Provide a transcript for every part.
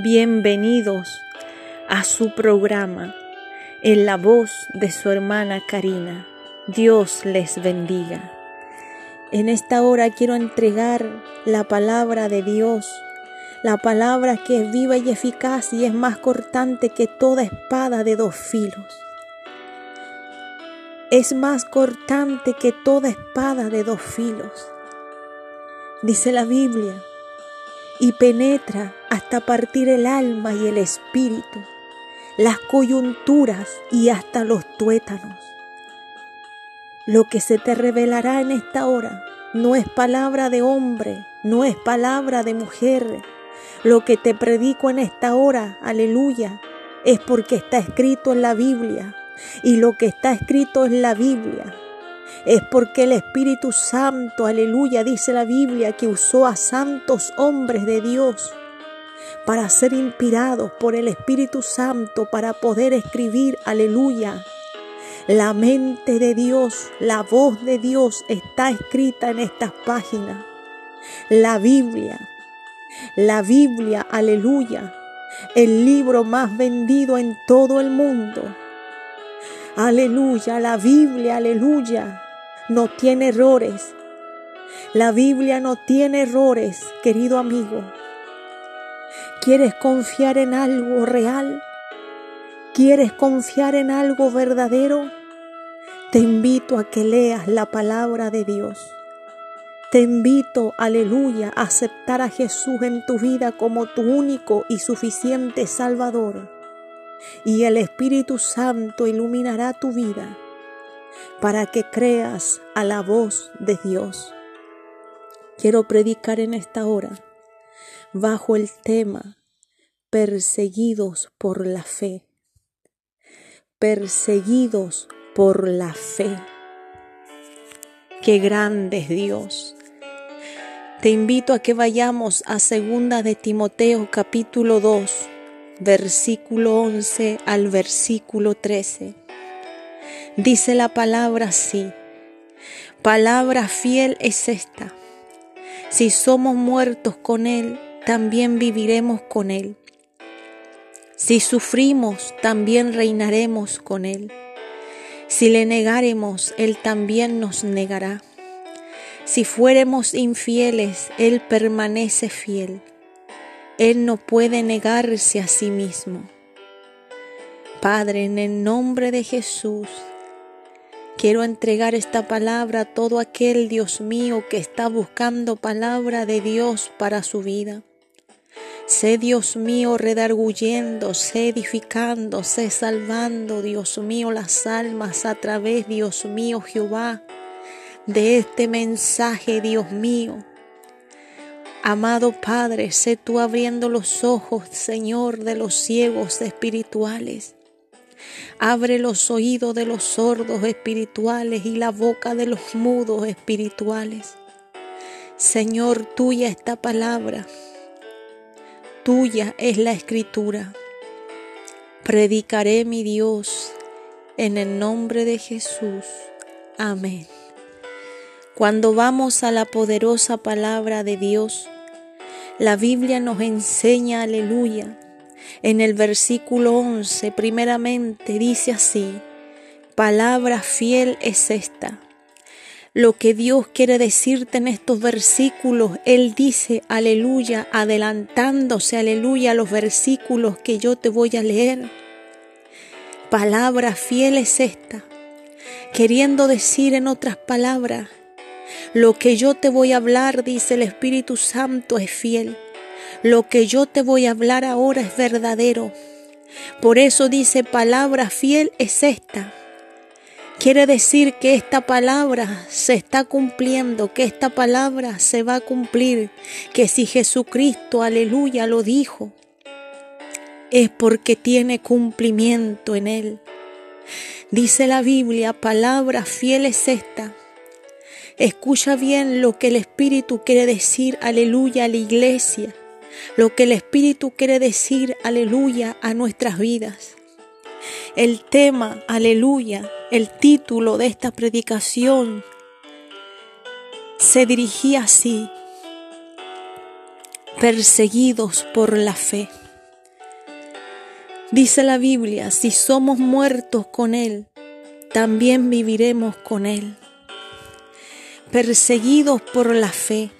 Bienvenidos a su programa en la voz de su hermana Karina. Dios les bendiga. En esta hora quiero entregar la palabra de Dios, la palabra que es viva y eficaz y es más cortante que toda espada de dos filos. Es más cortante que toda espada de dos filos. Dice la Biblia y penetra hasta partir el alma y el espíritu, las coyunturas y hasta los tuétanos. Lo que se te revelará en esta hora no es palabra de hombre, no es palabra de mujer. Lo que te predico en esta hora, aleluya, es porque está escrito en la Biblia. Y lo que está escrito en la Biblia es porque el Espíritu Santo, aleluya, dice la Biblia, que usó a santos hombres de Dios para ser inspirados por el Espíritu Santo para poder escribir, aleluya. La mente de Dios, la voz de Dios está escrita en estas páginas. La Biblia, la Biblia, aleluya, el libro más vendido en todo el mundo. Aleluya, la Biblia, aleluya, no tiene errores. La Biblia no tiene errores, querido amigo. ¿Quieres confiar en algo real? ¿Quieres confiar en algo verdadero? Te invito a que leas la palabra de Dios. Te invito, aleluya, a aceptar a Jesús en tu vida como tu único y suficiente Salvador. Y el Espíritu Santo iluminará tu vida para que creas a la voz de Dios. Quiero predicar en esta hora bajo el tema perseguidos por la fe. Perseguidos por la fe. Qué grande es Dios. Te invito a que vayamos a segunda de Timoteo capítulo 2, versículo 11 al versículo 13. Dice la palabra así, palabra fiel es esta. Si somos muertos con Él, también viviremos con Él. Si sufrimos, también reinaremos con Él. Si le negaremos, Él también nos negará. Si fuéramos infieles, Él permanece fiel. Él no puede negarse a sí mismo. Padre, en el nombre de Jesús, Quiero entregar esta palabra a todo aquel, Dios mío, que está buscando palabra de Dios para su vida. Sé, Dios mío, redarguyendo, sé edificando, sé salvando, Dios mío, las almas a través, Dios mío, Jehová, de este mensaje, Dios mío. Amado Padre, sé tú abriendo los ojos, Señor, de los ciegos espirituales. Abre los oídos de los sordos espirituales y la boca de los mudos espirituales. Señor, tuya esta palabra. Tuya es la escritura. Predicaré mi Dios en el nombre de Jesús. Amén. Cuando vamos a la poderosa palabra de Dios, la Biblia nos enseña, aleluya, en el versículo 11, primeramente dice así, palabra fiel es esta. Lo que Dios quiere decirte en estos versículos, Él dice, aleluya, adelantándose, aleluya, a los versículos que yo te voy a leer. Palabra fiel es esta, queriendo decir en otras palabras, lo que yo te voy a hablar, dice el Espíritu Santo, es fiel. Lo que yo te voy a hablar ahora es verdadero. Por eso dice, palabra fiel es esta. Quiere decir que esta palabra se está cumpliendo, que esta palabra se va a cumplir, que si Jesucristo, aleluya, lo dijo, es porque tiene cumplimiento en él. Dice la Biblia, palabra fiel es esta. Escucha bien lo que el Espíritu quiere decir, aleluya, a la iglesia lo que el Espíritu quiere decir, aleluya, a nuestras vidas. El tema, aleluya, el título de esta predicación se dirigía así, perseguidos por la fe. Dice la Biblia, si somos muertos con Él, también viviremos con Él. Perseguidos por la fe.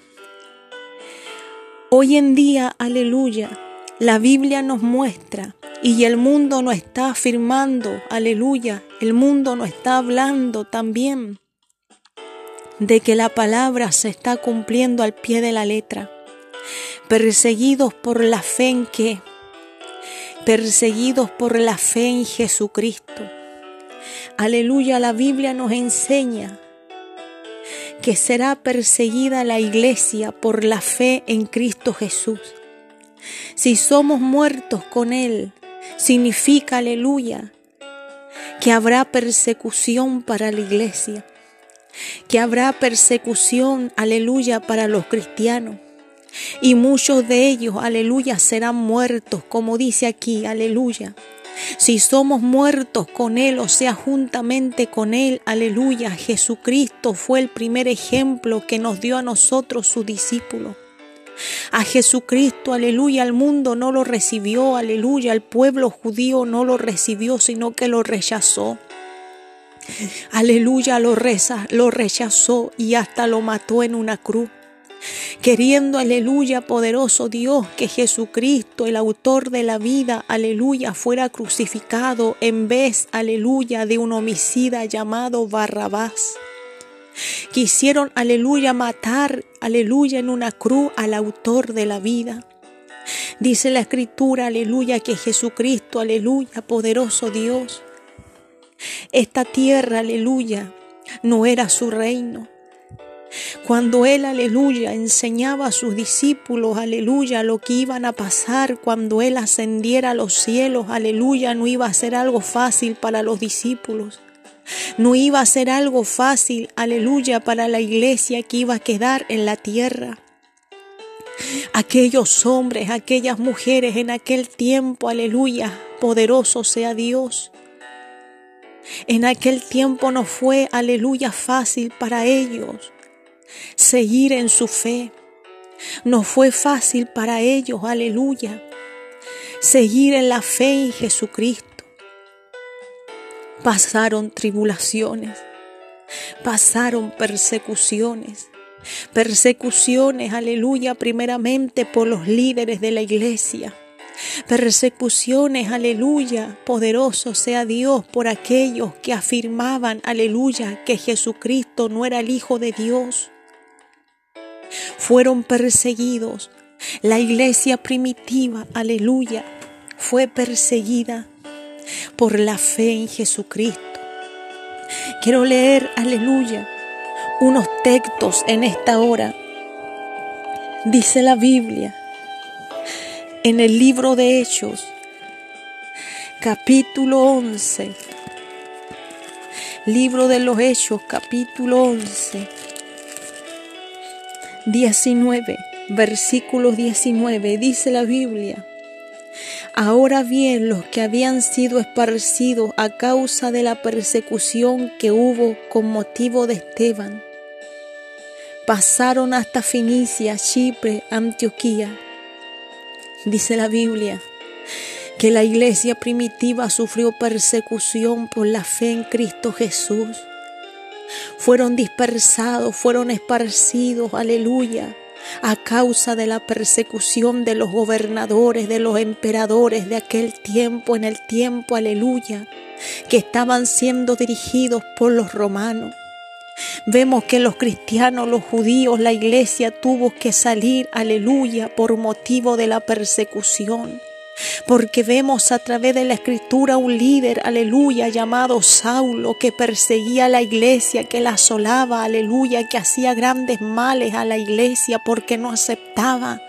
Hoy en día, aleluya, la Biblia nos muestra y el mundo nos está afirmando, aleluya, el mundo nos está hablando también de que la palabra se está cumpliendo al pie de la letra. Perseguidos por la fe en qué? Perseguidos por la fe en Jesucristo. Aleluya, la Biblia nos enseña que será perseguida la iglesia por la fe en Cristo Jesús. Si somos muertos con Él, significa, aleluya, que habrá persecución para la iglesia, que habrá persecución, aleluya, para los cristianos. Y muchos de ellos, aleluya, serán muertos, como dice aquí, aleluya. Si somos muertos con Él, o sea, juntamente con Él, aleluya, Jesucristo fue el primer ejemplo que nos dio a nosotros, su discípulo. A Jesucristo, aleluya, al mundo no lo recibió, aleluya, el pueblo judío no lo recibió, sino que lo rechazó. Aleluya, lo, reza, lo rechazó y hasta lo mató en una cruz queriendo, aleluya, poderoso Dios, que Jesucristo, el autor de la vida, aleluya, fuera crucificado en vez, aleluya, de un homicida llamado Barrabás. Quisieron, aleluya, matar, aleluya, en una cruz al autor de la vida. Dice la escritura, aleluya, que Jesucristo, aleluya, poderoso Dios, esta tierra, aleluya, no era su reino. Cuando Él, aleluya, enseñaba a sus discípulos, aleluya, lo que iban a pasar cuando Él ascendiera a los cielos, aleluya, no iba a ser algo fácil para los discípulos. No iba a ser algo fácil, aleluya, para la iglesia que iba a quedar en la tierra. Aquellos hombres, aquellas mujeres en aquel tiempo, aleluya, poderoso sea Dios. En aquel tiempo no fue, aleluya, fácil para ellos seguir en su fe. No fue fácil para ellos, aleluya, seguir en la fe en Jesucristo. Pasaron tribulaciones, pasaron persecuciones, persecuciones, aleluya, primeramente por los líderes de la iglesia. Persecuciones, aleluya, poderoso sea Dios por aquellos que afirmaban, aleluya, que Jesucristo no era el Hijo de Dios fueron perseguidos. La iglesia primitiva, aleluya, fue perseguida por la fe en Jesucristo. Quiero leer, aleluya, unos textos en esta hora. Dice la Biblia en el libro de Hechos, capítulo 11. Libro de los Hechos, capítulo 11 19, versículo 19, dice la Biblia. Ahora bien, los que habían sido esparcidos a causa de la persecución que hubo con motivo de Esteban, pasaron hasta Finicia, Chipre, Antioquía. Dice la Biblia que la iglesia primitiva sufrió persecución por la fe en Cristo Jesús fueron dispersados, fueron esparcidos, aleluya, a causa de la persecución de los gobernadores, de los emperadores de aquel tiempo, en el tiempo, aleluya, que estaban siendo dirigidos por los romanos. Vemos que los cristianos, los judíos, la iglesia tuvo que salir, aleluya, por motivo de la persecución porque vemos a través de la escritura un líder, aleluya, llamado Saulo, que perseguía a la iglesia, que la asolaba, aleluya, que hacía grandes males a la iglesia porque no aceptaba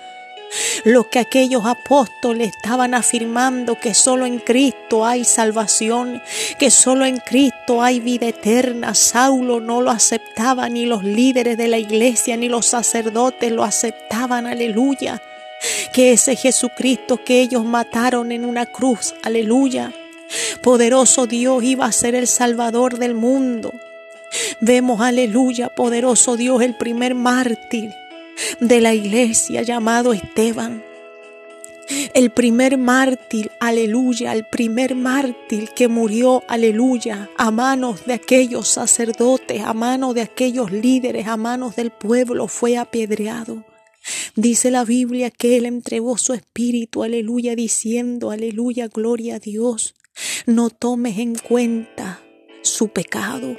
lo que aquellos apóstoles estaban afirmando que solo en Cristo hay salvación, que solo en Cristo hay vida eterna. Saulo no lo aceptaba, ni los líderes de la iglesia, ni los sacerdotes lo aceptaban, aleluya que ese Jesucristo que ellos mataron en una cruz, aleluya, poderoso Dios iba a ser el Salvador del mundo. Vemos, aleluya, poderoso Dios, el primer mártir de la iglesia llamado Esteban. El primer mártir, aleluya, el primer mártir que murió, aleluya, a manos de aquellos sacerdotes, a manos de aquellos líderes, a manos del pueblo, fue apedreado. Dice la Biblia que Él entregó su espíritu, aleluya, diciendo, aleluya, gloria a Dios. No tomes en cuenta su pecado.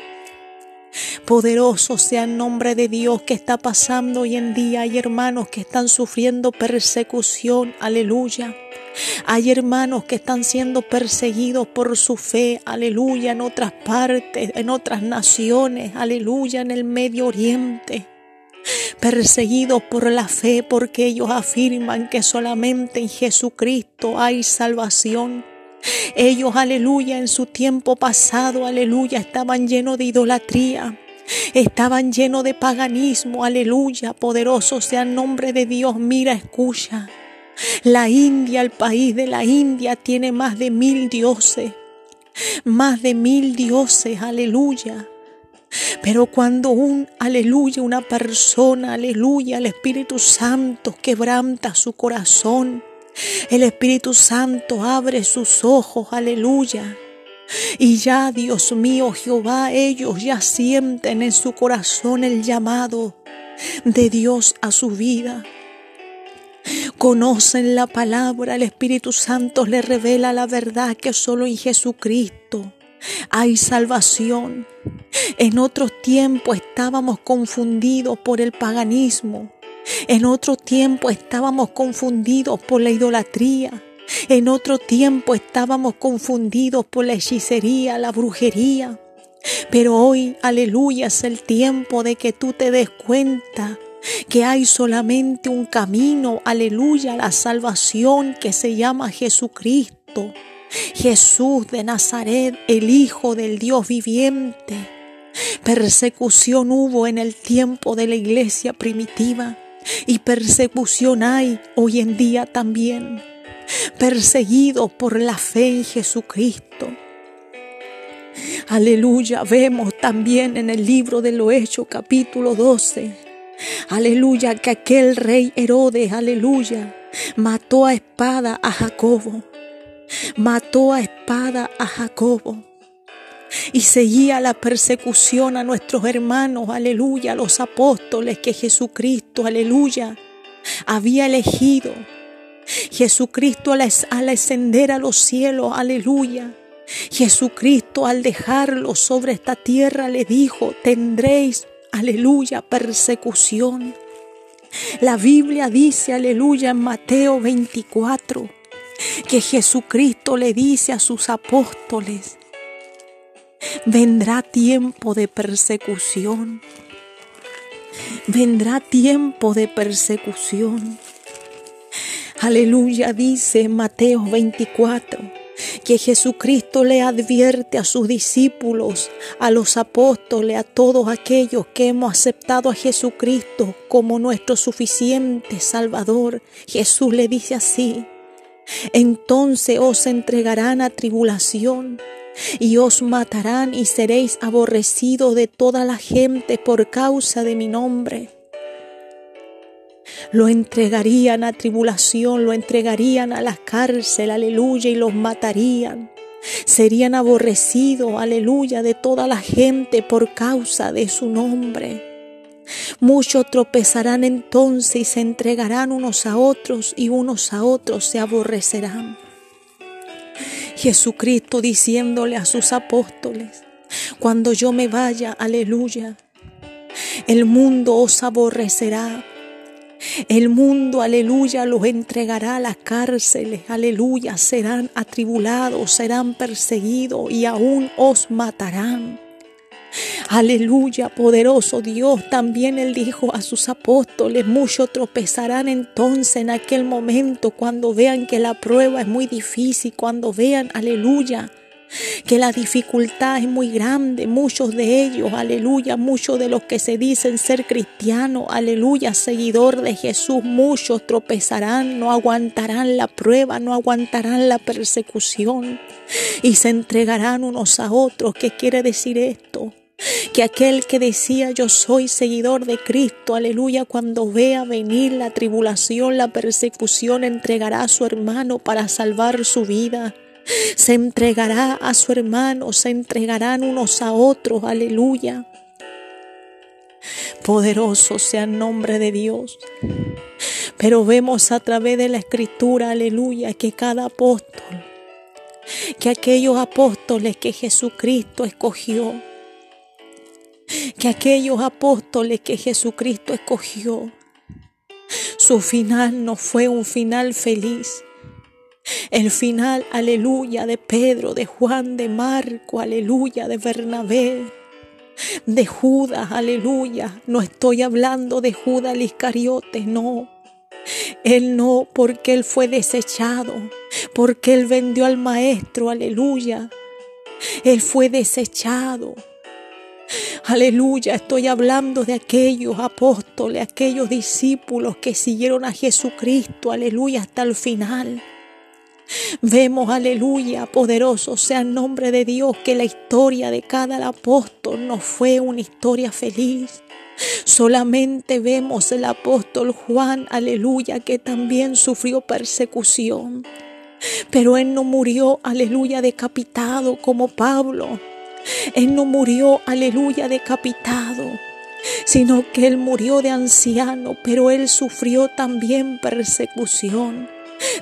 Poderoso sea el nombre de Dios que está pasando hoy en día. Hay hermanos que están sufriendo persecución, aleluya. Hay hermanos que están siendo perseguidos por su fe, aleluya, en otras partes, en otras naciones, aleluya, en el Medio Oriente perseguidos por la fe porque ellos afirman que solamente en Jesucristo hay salvación. Ellos, aleluya, en su tiempo pasado, aleluya, estaban llenos de idolatría. Estaban llenos de paganismo, aleluya, poderoso sea el nombre de Dios. Mira, escucha. La India, el país de la India, tiene más de mil dioses. Más de mil dioses, aleluya. Pero cuando un, aleluya, una persona, aleluya, el Espíritu Santo quebranta su corazón, el Espíritu Santo abre sus ojos, aleluya. Y ya, Dios mío, Jehová, ellos ya sienten en su corazón el llamado de Dios a su vida. Conocen la palabra, el Espíritu Santo les revela la verdad que solo en Jesucristo hay salvación. En otros tiempos estábamos confundidos por el paganismo. En otro tiempo estábamos confundidos por la idolatría. En otro tiempo estábamos confundidos por la hechicería, la brujería. Pero hoy, aleluya, es el tiempo de que tú te des cuenta que hay solamente un camino, aleluya, la salvación que se llama Jesucristo. Jesús de Nazaret, el Hijo del Dios viviente. Persecución hubo en el tiempo de la iglesia primitiva y persecución hay hoy en día también. Perseguidos por la fe en Jesucristo. Aleluya, vemos también en el libro de los Hechos capítulo 12. Aleluya, que aquel rey Herodes, aleluya, mató a espada a Jacobo mató a espada a Jacobo y seguía la persecución a nuestros hermanos, aleluya, los apóstoles que Jesucristo, aleluya, había elegido. Jesucristo al, ascender a los cielos, aleluya. Jesucristo al dejarlo sobre esta tierra le dijo, tendréis, aleluya, persecución. La Biblia dice, aleluya, en Mateo 24 que Jesucristo le dice a sus apóstoles, vendrá tiempo de persecución, vendrá tiempo de persecución. Aleluya, dice Mateo 24 que Jesucristo le advierte a sus discípulos, a los apóstoles, a todos aquellos que hemos aceptado a Jesucristo como nuestro suficiente Salvador. Jesús le dice así, entonces os entregarán a tribulación y os matarán y seréis aborrecidos de toda la gente por causa de mi nombre. Lo entregarían a tribulación, lo entregarían a la cárcel, aleluya, y los matarían. Serían aborrecidos, aleluya, de toda la gente por causa de su nombre. Muchos tropezarán entonces y se entregarán unos a otros y unos a otros se aborrecerán. Jesucristo diciéndole a sus apóstoles, cuando yo me vaya, aleluya, el mundo os aborrecerá. El mundo, aleluya, los entregará a las cárceles, aleluya, serán atribulados, serán perseguidos y aún os matarán. Aleluya, poderoso Dios. También Él dijo a sus apóstoles, muchos tropezarán entonces en aquel momento cuando vean que la prueba es muy difícil, cuando vean, aleluya, que la dificultad es muy grande, muchos de ellos, aleluya, muchos de los que se dicen ser cristianos, aleluya, seguidor de Jesús, muchos tropezarán, no aguantarán la prueba, no aguantarán la persecución y se entregarán unos a otros. ¿Qué quiere decir esto? Que aquel que decía yo soy seguidor de Cristo, aleluya, cuando vea venir la tribulación, la persecución, entregará a su hermano para salvar su vida. Se entregará a su hermano, se entregarán unos a otros, aleluya. Poderoso sea el nombre de Dios. Pero vemos a través de la escritura, aleluya, que cada apóstol, que aquellos apóstoles que Jesucristo escogió, que aquellos apóstoles que Jesucristo escogió, su final no fue un final feliz. El final, aleluya, de Pedro, de Juan, de Marco, aleluya, de Bernabé, de Judas, aleluya. No estoy hablando de Judas el Iscariote, no. Él no, porque él fue desechado, porque él vendió al maestro, aleluya. Él fue desechado. Aleluya, estoy hablando de aquellos apóstoles, aquellos discípulos que siguieron a Jesucristo, aleluya, hasta el final. Vemos, aleluya, poderoso sea el nombre de Dios, que la historia de cada apóstol no fue una historia feliz. Solamente vemos el apóstol Juan, aleluya, que también sufrió persecución. Pero él no murió, aleluya, decapitado como Pablo. Él no murió, aleluya, decapitado, sino que él murió de anciano, pero él sufrió también persecución.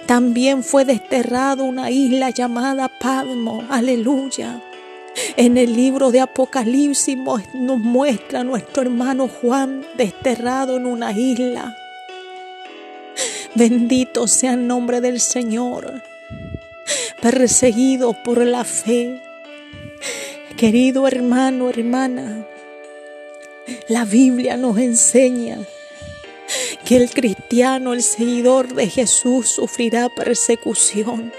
También fue desterrado una isla llamada Padmo, aleluya. En el libro de Apocalipsis nos muestra a nuestro hermano Juan desterrado en una isla. Bendito sea el nombre del Señor, perseguido por la fe, Querido hermano, hermana, la Biblia nos enseña que el cristiano, el seguidor de Jesús, sufrirá persecución.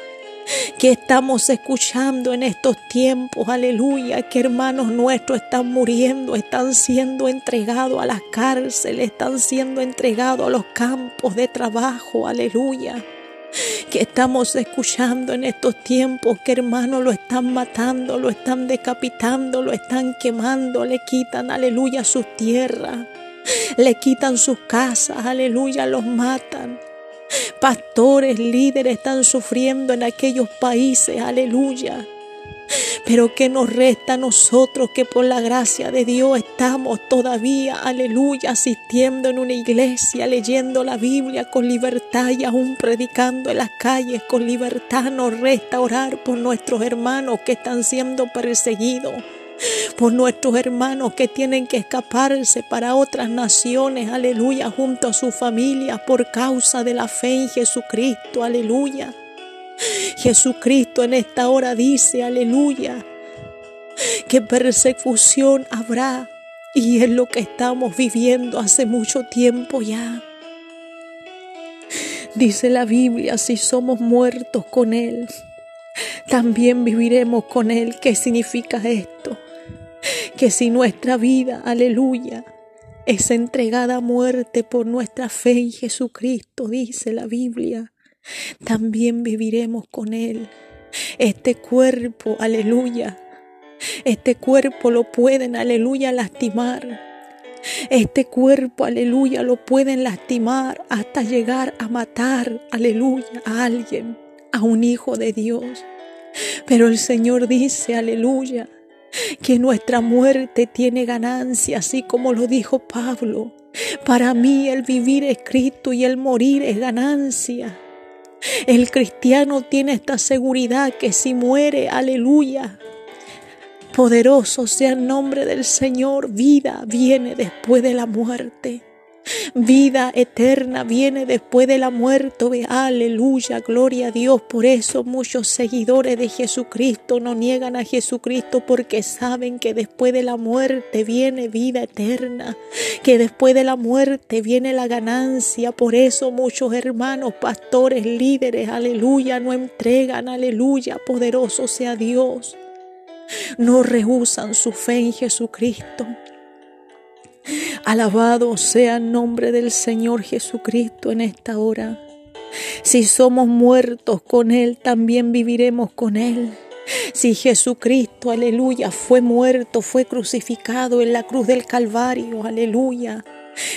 Que estamos escuchando en estos tiempos, aleluya, que hermanos nuestros están muriendo, están siendo entregados a las cárceles, están siendo entregados a los campos de trabajo, aleluya que estamos escuchando en estos tiempos que hermanos lo están matando, lo están decapitando, lo están quemando, le quitan, aleluya, sus tierras, le quitan sus casas, aleluya, los matan. Pastores, líderes están sufriendo en aquellos países, aleluya. Pero que nos resta a nosotros que por la gracia de Dios estamos todavía, aleluya, asistiendo en una iglesia, leyendo la Biblia con libertad y aún predicando en las calles con libertad. Nos resta orar por nuestros hermanos que están siendo perseguidos por nuestros hermanos que tienen que escaparse para otras naciones, aleluya, junto a su familia por causa de la fe en Jesucristo, aleluya. Jesucristo en esta hora dice, aleluya, que persecución habrá y es lo que estamos viviendo hace mucho tiempo ya. Dice la Biblia, si somos muertos con Él, también viviremos con Él. ¿Qué significa esto? Que si nuestra vida, aleluya, es entregada a muerte por nuestra fe en Jesucristo, dice la Biblia, también viviremos con Él. Este cuerpo, aleluya, este cuerpo lo pueden, aleluya, lastimar. Este cuerpo, aleluya, lo pueden lastimar hasta llegar a matar, aleluya, a alguien, a un hijo de Dios. Pero el Señor dice, aleluya, que nuestra muerte tiene ganancia, así como lo dijo Pablo. Para mí el vivir es Cristo y el morir es ganancia. El cristiano tiene esta seguridad que si muere, aleluya, poderoso sea el nombre del Señor, vida viene después de la muerte. Vida eterna viene después de la muerte. Aleluya, gloria a Dios. Por eso muchos seguidores de Jesucristo no niegan a Jesucristo porque saben que después de la muerte viene vida eterna, que después de la muerte viene la ganancia. Por eso muchos hermanos, pastores, líderes, aleluya, no entregan, aleluya, poderoso sea Dios. No rehusan su fe en Jesucristo. Alabado sea el nombre del Señor Jesucristo en esta hora. Si somos muertos con Él, también viviremos con Él. Si Jesucristo, aleluya, fue muerto, fue crucificado en la cruz del Calvario, aleluya.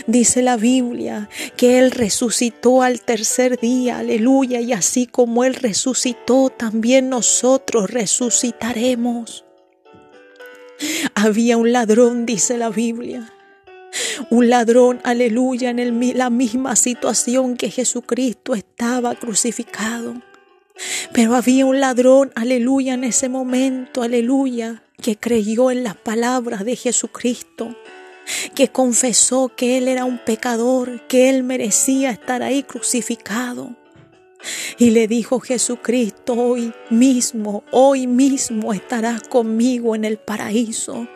Dice la Biblia que Él resucitó al tercer día, aleluya, y así como Él resucitó, también nosotros resucitaremos. Había un ladrón, dice la Biblia, un ladrón, aleluya, en la misma situación que Jesucristo estaba crucificado. Pero había un ladrón, aleluya, en ese momento, aleluya, que creyó en las palabras de Jesucristo, que confesó que él era un pecador, que él merecía estar ahí crucificado. Y le dijo Jesucristo, hoy mismo, hoy mismo estarás conmigo en el paraíso.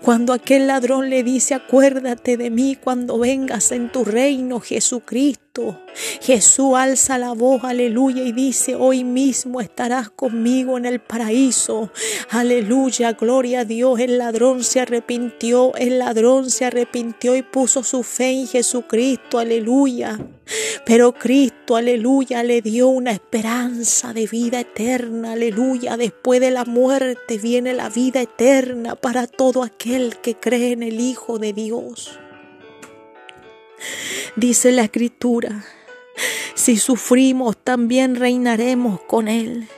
Cuando aquel ladrón le dice, acuérdate de mí cuando vengas en tu reino, Jesucristo. Jesús alza la voz, aleluya, y dice, hoy mismo estarás conmigo en el paraíso. Aleluya, gloria a Dios. El ladrón se arrepintió, el ladrón se arrepintió y puso su fe en Jesucristo, aleluya. Pero Cristo, aleluya, le dio una esperanza de vida eterna, aleluya. Después de la muerte viene la vida eterna para todo aquel que cree en el Hijo de Dios. Dice la escritura, si sufrimos también reinaremos con Él.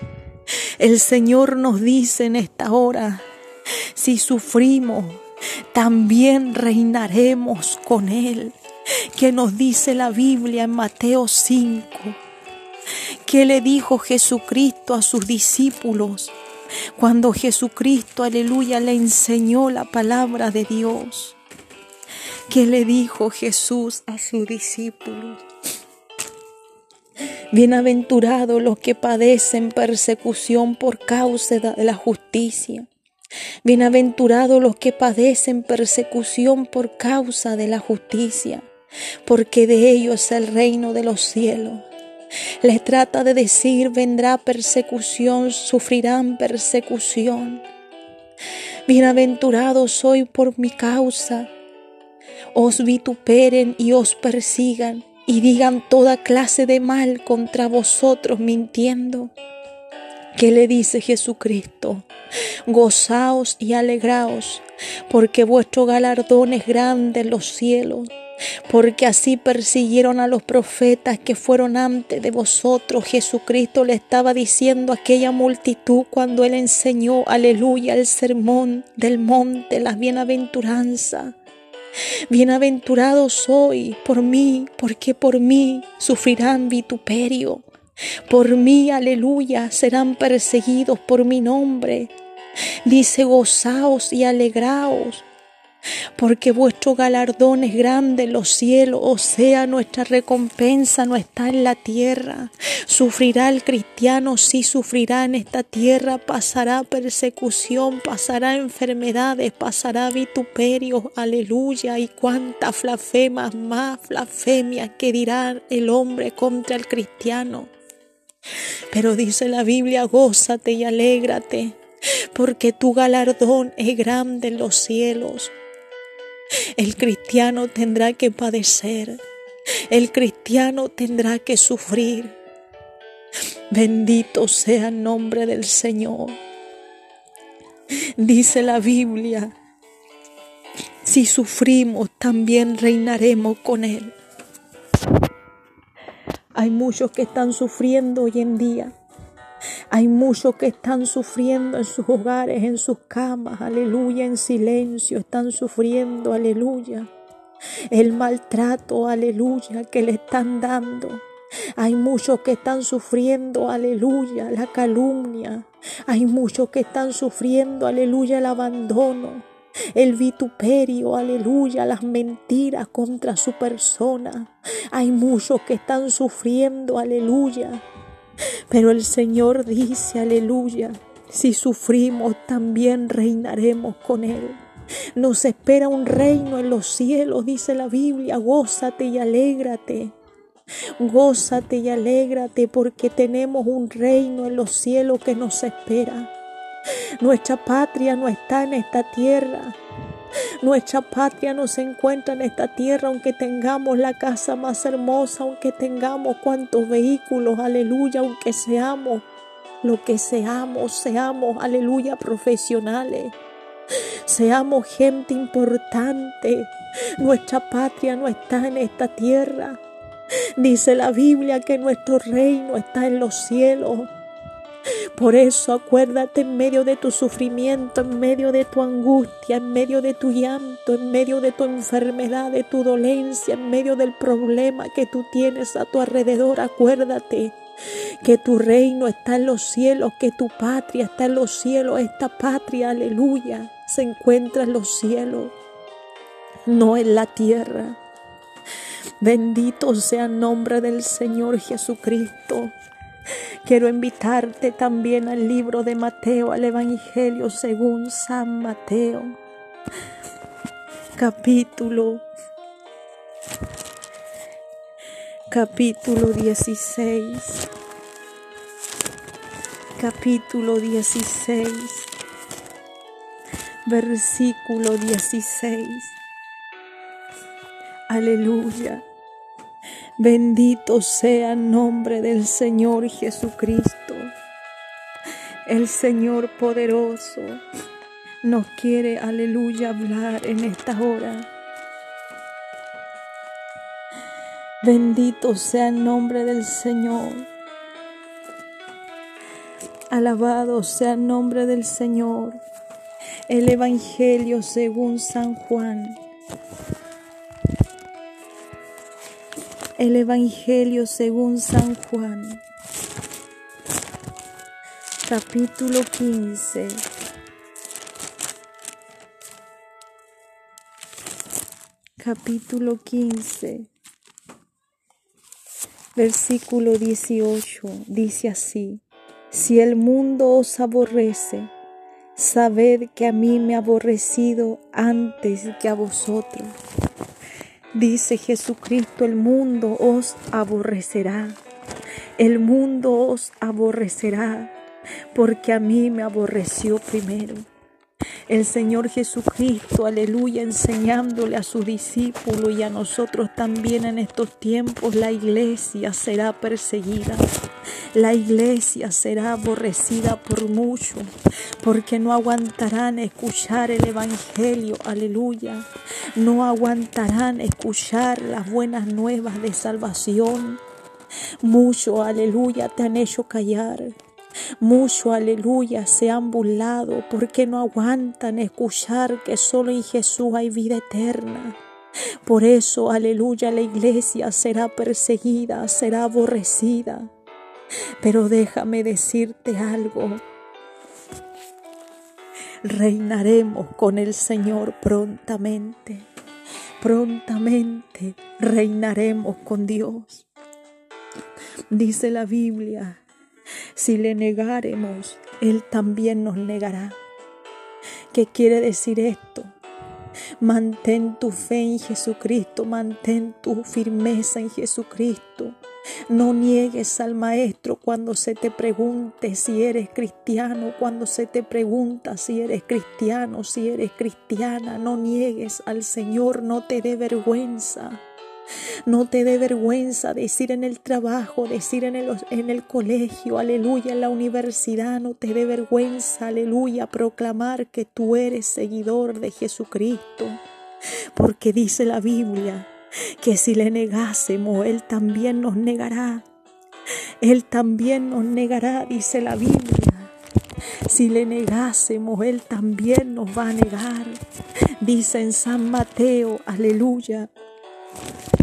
El Señor nos dice en esta hora, si sufrimos también reinaremos con Él que nos dice la Biblia en Mateo 5, que le dijo Jesucristo a sus discípulos cuando Jesucristo, aleluya, le enseñó la palabra de Dios. Que le dijo Jesús a sus discípulos. Bienaventurados los que padecen persecución por causa de la justicia. Bienaventurados los que padecen persecución por causa de la justicia porque de ellos es el reino de los cielos. Les trata de decir, vendrá persecución, sufrirán persecución. Bienaventurados soy por mi causa. Os vituperen y os persigan y digan toda clase de mal contra vosotros mintiendo. ¿Qué le dice Jesucristo? Gozaos y alegraos, porque vuestro galardón es grande en los cielos porque así persiguieron a los profetas que fueron antes de vosotros. Jesucristo le estaba diciendo a aquella multitud cuando él enseñó, aleluya, el sermón del monte, las bienaventuranzas. Bienaventurado soy por mí, porque por mí sufrirán vituperio. Por mí, aleluya, serán perseguidos por mi nombre. Dice, gozaos y alegraos, porque vuestro galardón es grande en los cielos, o sea, nuestra recompensa no está en la tierra. Sufrirá el cristiano, sí sufrirá en esta tierra, pasará persecución, pasará enfermedades, pasará vituperio, aleluya, y cuántas blasfemas más, blasfemias que dirá el hombre contra el cristiano. Pero dice la Biblia, gózate y alégrate, porque tu galardón es grande en los cielos. El cristiano tendrá que padecer. El cristiano tendrá que sufrir. Bendito sea el nombre del Señor. Dice la Biblia, si sufrimos, también reinaremos con Él. Hay muchos que están sufriendo hoy en día hay muchos que están sufriendo en sus hogares, en sus camas, aleluya, en silencio, están sufriendo, aleluya. El maltrato, aleluya, que le están dando. Hay muchos que están sufriendo, aleluya, la calumnia. Hay muchos que están sufriendo, aleluya, el abandono, el vituperio, aleluya, las mentiras contra su persona. Hay muchos que están sufriendo, aleluya, pero el Señor dice, aleluya, si sufrimos también reinaremos con Él. Nos espera un reino en los cielos, dice la Biblia, gózate y alégrate. Gózate y alégrate porque tenemos un reino en los cielos que nos espera. Nuestra patria no está en esta tierra, nuestra patria no se encuentra en esta tierra, aunque tengamos la casa más hermosa, aunque tengamos cuantos vehículos, aleluya, aunque seamos lo que seamos, seamos, aleluya, profesionales. Seamos gente importante. Nuestra patria no está en esta tierra. Dice la Biblia que nuestro reino está en los cielos. Por eso acuérdate en medio de tu sufrimiento, en medio de tu angustia, en medio de tu llanto, en medio de tu enfermedad, de tu dolencia, en medio del problema que tú tienes a tu alrededor. Acuérdate que tu reino está en los cielos, que tu patria está en los cielos. Esta patria, aleluya, se encuentra en los cielos, no en la tierra. Bendito sea el nombre del Señor Jesucristo. Quiero invitarte también al libro de Mateo, al Evangelio según San Mateo, capítulo, capítulo 16, capítulo 16, versículo 16. Aleluya. Bendito sea el nombre del Señor Jesucristo. El Señor poderoso nos quiere, aleluya, hablar en esta hora. Bendito sea el nombre del Señor. Alabado sea el nombre del Señor. El Evangelio según San Juan El Evangelio según San Juan, capítulo 15. Capítulo 15, versículo 18, dice así, si el mundo os aborrece, sabed que a mí me ha aborrecido antes que a vosotros. Dice Jesucristo, el mundo os aborrecerá. El mundo os aborrecerá porque a mí me aborreció primero. El Señor Jesucristo, aleluya, enseñándole a sus discípulos y a nosotros también en estos tiempos, la iglesia será perseguida. La iglesia será aborrecida por muchos, porque no aguantarán escuchar el Evangelio, aleluya. No aguantarán escuchar las buenas nuevas de salvación. Mucho, aleluya, te han hecho callar. Mucho, aleluya, se han burlado porque no aguantan escuchar que solo en Jesús hay vida eterna. Por eso, aleluya, la iglesia será perseguida, será aborrecida. Pero déjame decirte algo. Reinaremos con el Señor prontamente. Prontamente reinaremos con Dios. Dice la Biblia, si le negaremos, Él también nos negará. ¿Qué quiere decir esto? Mantén tu fe en Jesucristo, mantén tu firmeza en Jesucristo. No niegues al Maestro cuando se te pregunte si eres cristiano, cuando se te pregunta si eres cristiano, si eres cristiana. No niegues al Señor, no te dé vergüenza. No te dé vergüenza decir en el trabajo, decir en el, en el colegio, aleluya, en la universidad, no te dé vergüenza, aleluya, proclamar que tú eres seguidor de Jesucristo. Porque dice la Biblia que si le negásemos, Él también nos negará. Él también nos negará, dice la Biblia. Si le negásemos, Él también nos va a negar. Dice en San Mateo, aleluya,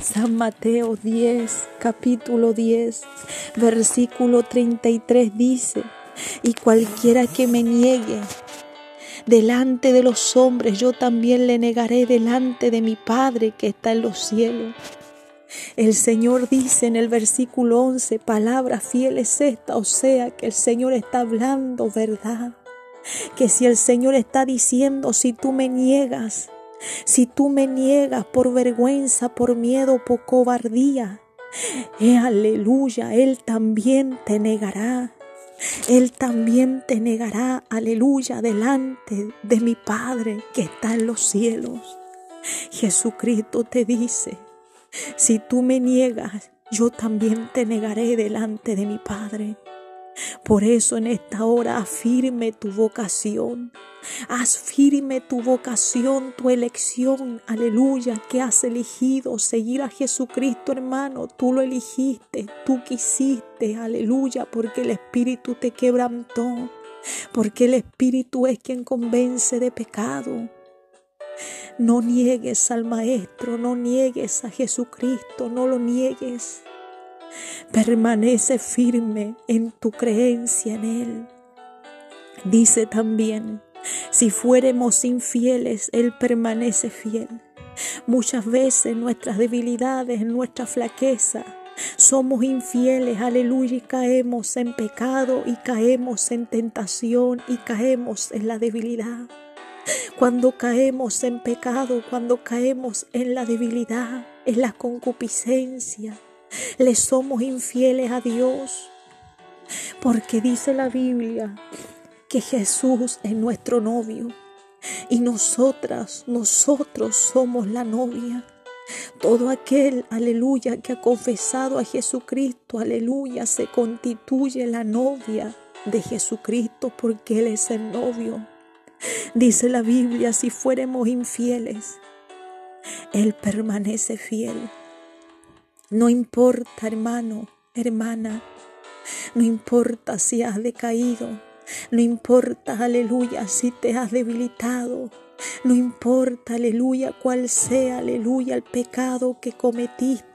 San Mateo 10, capítulo 10, versículo 33 dice, y cualquiera que me niegue delante de los hombres, yo también le negaré delante de mi Padre que está en los cielos. El Señor dice en el versículo 11, palabra fiel es esta, o sea que el Señor está hablando verdad. Que si el Señor está diciendo, si tú me niegas, si tú me niegas por vergüenza, por miedo, por cobardía, eh, aleluya, Él también te negará. Él también te negará, aleluya, delante de mi Padre que está en los cielos. Jesucristo te dice, si tú me niegas, yo también te negaré delante de mi Padre. Por eso en esta hora afirme tu vocación. Haz firme tu vocación, tu elección, aleluya, que has elegido seguir a Jesucristo, hermano. Tú lo elegiste, tú quisiste, aleluya, porque el Espíritu te quebrantó, porque el Espíritu es quien convence de pecado. No niegues al Maestro, no niegues a Jesucristo, no lo niegues. Permanece firme en tu creencia en Él. Dice también, si fuéramos infieles, Él permanece fiel. Muchas veces nuestras debilidades, nuestra flaqueza, somos infieles, aleluya, y caemos en pecado y caemos en tentación y caemos en la debilidad. Cuando caemos en pecado, cuando caemos en la debilidad, en la concupiscencia, le somos infieles a Dios. Porque dice la Biblia que Jesús es nuestro novio y nosotras, nosotros somos la novia. Todo aquel, aleluya, que ha confesado a Jesucristo, aleluya, se constituye la novia de Jesucristo porque Él es el novio. Dice la Biblia, si fuéramos infieles, Él permanece fiel. No importa, hermano, hermana, no importa si has decaído, no importa, aleluya, si te has debilitado, no importa, aleluya, cuál sea, aleluya, el pecado que cometiste.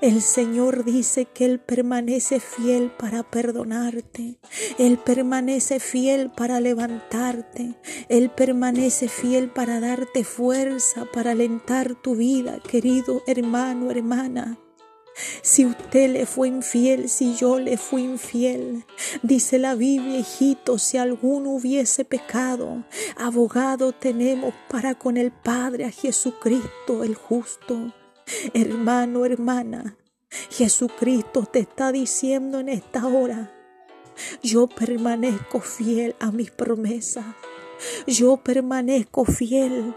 El Señor dice que Él permanece fiel para perdonarte. Él permanece fiel para levantarte. Él permanece fiel para darte fuerza, para alentar tu vida, querido hermano, hermana. Si usted le fue infiel, si yo le fui infiel, dice la Biblia, hijito, si alguno hubiese pecado, abogado tenemos para con el Padre a Jesucristo el justo. Hermano, hermana, Jesucristo te está diciendo en esta hora, yo permanezco fiel a mis promesas. Yo permanezco fiel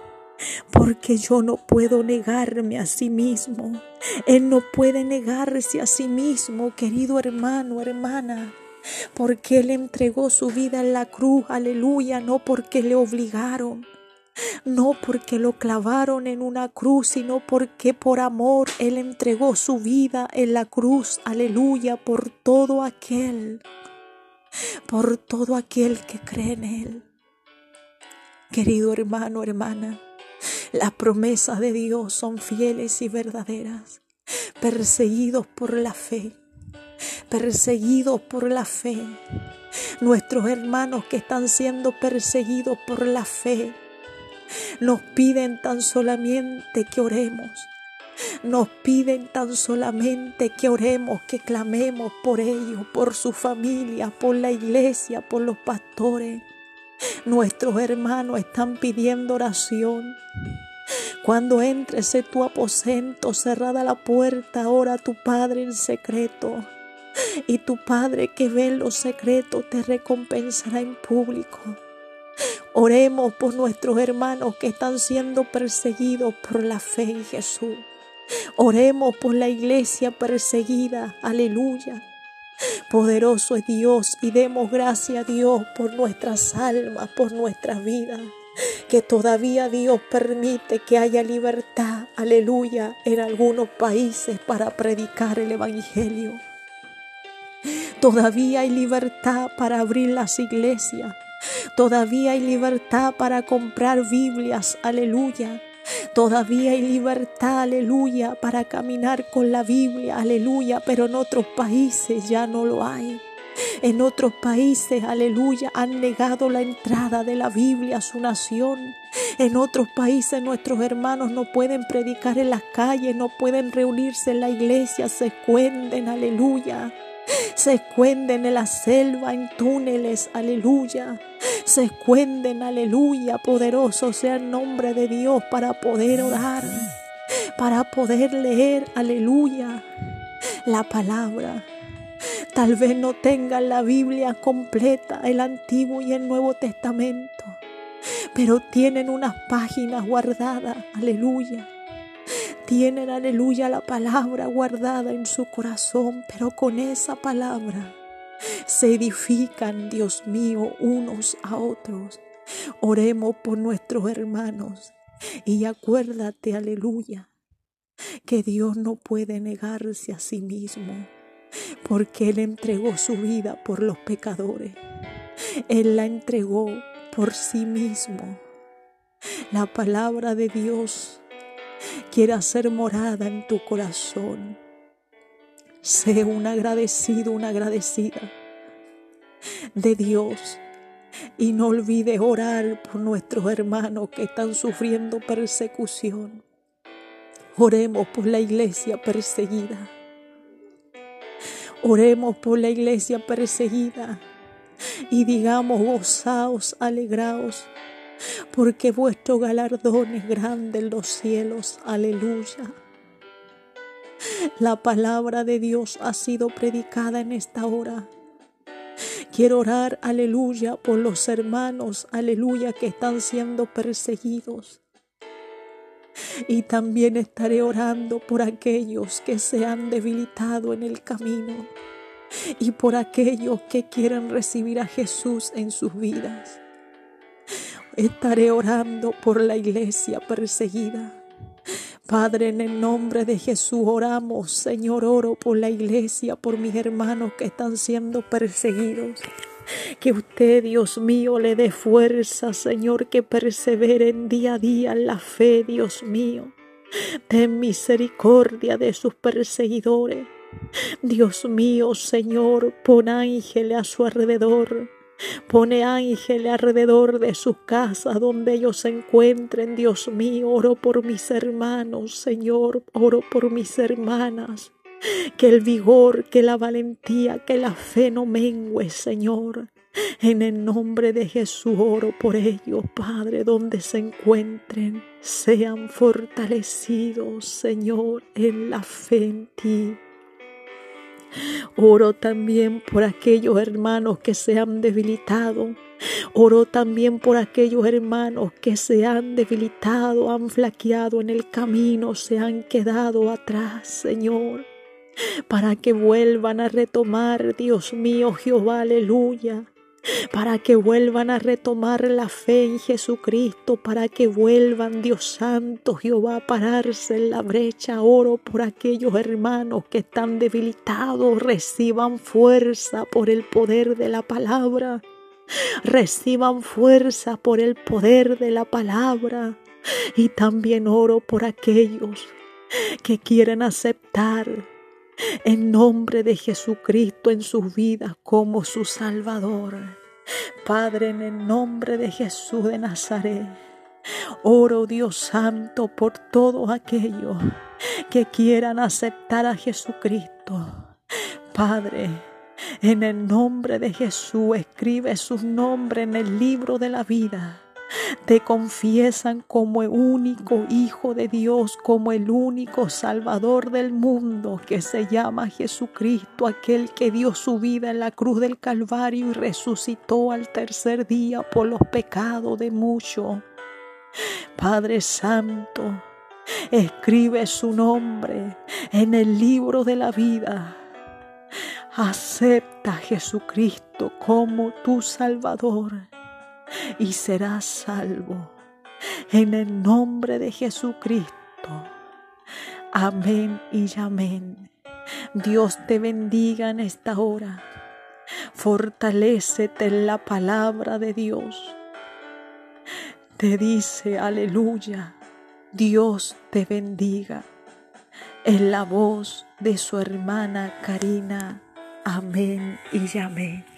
porque yo no puedo negarme a sí mismo. Él no puede negarse a sí mismo, querido hermano, hermana porque Él entregó su vida en la cruz, aleluya, no porque le obligaron, no porque lo clavaron en una cruz, sino porque por amor Él entregó su vida en la cruz, aleluya, por todo aquel, por todo aquel que cree en Él. Querido hermano, hermana, las promesas de Dios son fieles y verdaderas, perseguidos por la fe, perseguidos por la fe. Nuestros hermanos que están siendo perseguidos por la fe, nos piden tan solamente que oremos. Nos piden tan solamente que oremos, que clamemos por ellos, por su familia, por la iglesia, por los pastores. Nuestros hermanos están pidiendo oración. Cuando entres en tu aposento, cerrada la puerta, ora a tu Padre en secreto. Y tu Padre que ve en los secretos te recompensará en público. Oremos por nuestros hermanos que están siendo perseguidos por la fe en Jesús. Oremos por la iglesia perseguida. Aleluya. Poderoso es Dios y demos gracias a Dios por nuestras almas, por nuestras vidas. Que todavía Dios permite que haya libertad, aleluya, en algunos países para predicar el Evangelio. Todavía hay libertad para abrir las iglesias. Todavía hay libertad para comprar Biblias, aleluya. Todavía hay libertad, aleluya, para caminar con la Biblia, aleluya, pero en otros países ya no lo hay. En otros países, aleluya, han negado la entrada de la Biblia a su nación. En otros países nuestros hermanos no pueden predicar en las calles, no pueden reunirse en la iglesia, se esconden, aleluya. Se esconden en la selva, en túneles, aleluya. Se esconden, aleluya. Poderoso sea el nombre de Dios para poder orar, para poder leer, aleluya, la palabra. Tal vez no tengan la Biblia completa, el Antiguo y el Nuevo Testamento, pero tienen unas páginas guardadas, aleluya tienen, aleluya, la palabra guardada en su corazón, pero con esa palabra se edifican, Dios mío, unos a otros. Oremos por nuestros hermanos y acuérdate, aleluya, que Dios no puede negarse a sí mismo, porque Él entregó su vida por los pecadores. Él la entregó por sí mismo. La palabra de Dios quiere hacer morada en tu corazón. Sé un agradecido, una agradecida de Dios y no olvide orar por nuestros hermanos que están sufriendo persecución. Oremos por la iglesia perseguida. Oremos por la iglesia perseguida y digamos gozaos, alegraos, porque vuestro galardón es grande en los cielos. Aleluya. La palabra de Dios ha sido predicada en esta hora. Quiero orar, aleluya, por los hermanos, aleluya, que están siendo perseguidos. Y también estaré orando por aquellos que se han debilitado en el camino y por aquellos que quieren recibir a Jesús en sus vidas. Estaré orando por la iglesia perseguida. Padre, en el nombre de Jesús oramos, Señor, oro por la iglesia, por mis hermanos que están siendo perseguidos. Que usted, Dios mío, le dé fuerza, Señor, que perseveren día a día en la fe, Dios mío. Ten misericordia de sus perseguidores. Dios mío, Señor, pon ángeles a su alrededor Pone ángeles alrededor de sus casas donde ellos se encuentren. Dios mío, oro por mis hermanos, Señor, oro por mis hermanas. Que el vigor, que la valentía, que la fe no mengue, Señor. En el nombre de Jesús oro por ellos, Padre, donde se encuentren, sean fortalecidos, Señor, en la fe en ti. Oro también por aquellos hermanos que se han debilitado. Oro también por aquellos hermanos que se han debilitado, han flaqueado en el camino, se han quedado atrás, Señor, para que vuelvan a retomar, Dios mío, Jehová, aleluya para que vuelvan a retomar la fe en Jesucristo, para que vuelvan, Dios Santo, Jehová, a pararse en la brecha. Oro por aquellos hermanos que están debilitados, reciban fuerza por el poder de la palabra. Reciban fuerza por el poder de la palabra. Y también oro por aquellos que quieren aceptar en nombre de Jesucristo en sus vidas como su Salvador. Padre, en el nombre de Jesús de Nazaret, oro Dios Santo por todos aquellos que quieran aceptar a Jesucristo. Padre, en el nombre de Jesús escribe su nombre en el libro de la vida te confiesan como el único Hijo de Dios, como el único Salvador del mundo que se llama Jesucristo, aquel que dio su vida en la cruz del Calvario y resucitó al tercer día por los pecados de muchos. Padre Santo, escribe su nombre en el libro de la vida. Acepta a Jesucristo como tu Salvador y serás salvo. En el nombre de Jesucristo. Amén y amén. Dios te bendiga en esta hora. Fortalécete en la palabra de Dios. Te dice, aleluya, Dios te bendiga. En la voz de su hermana Karina. Amén y amén.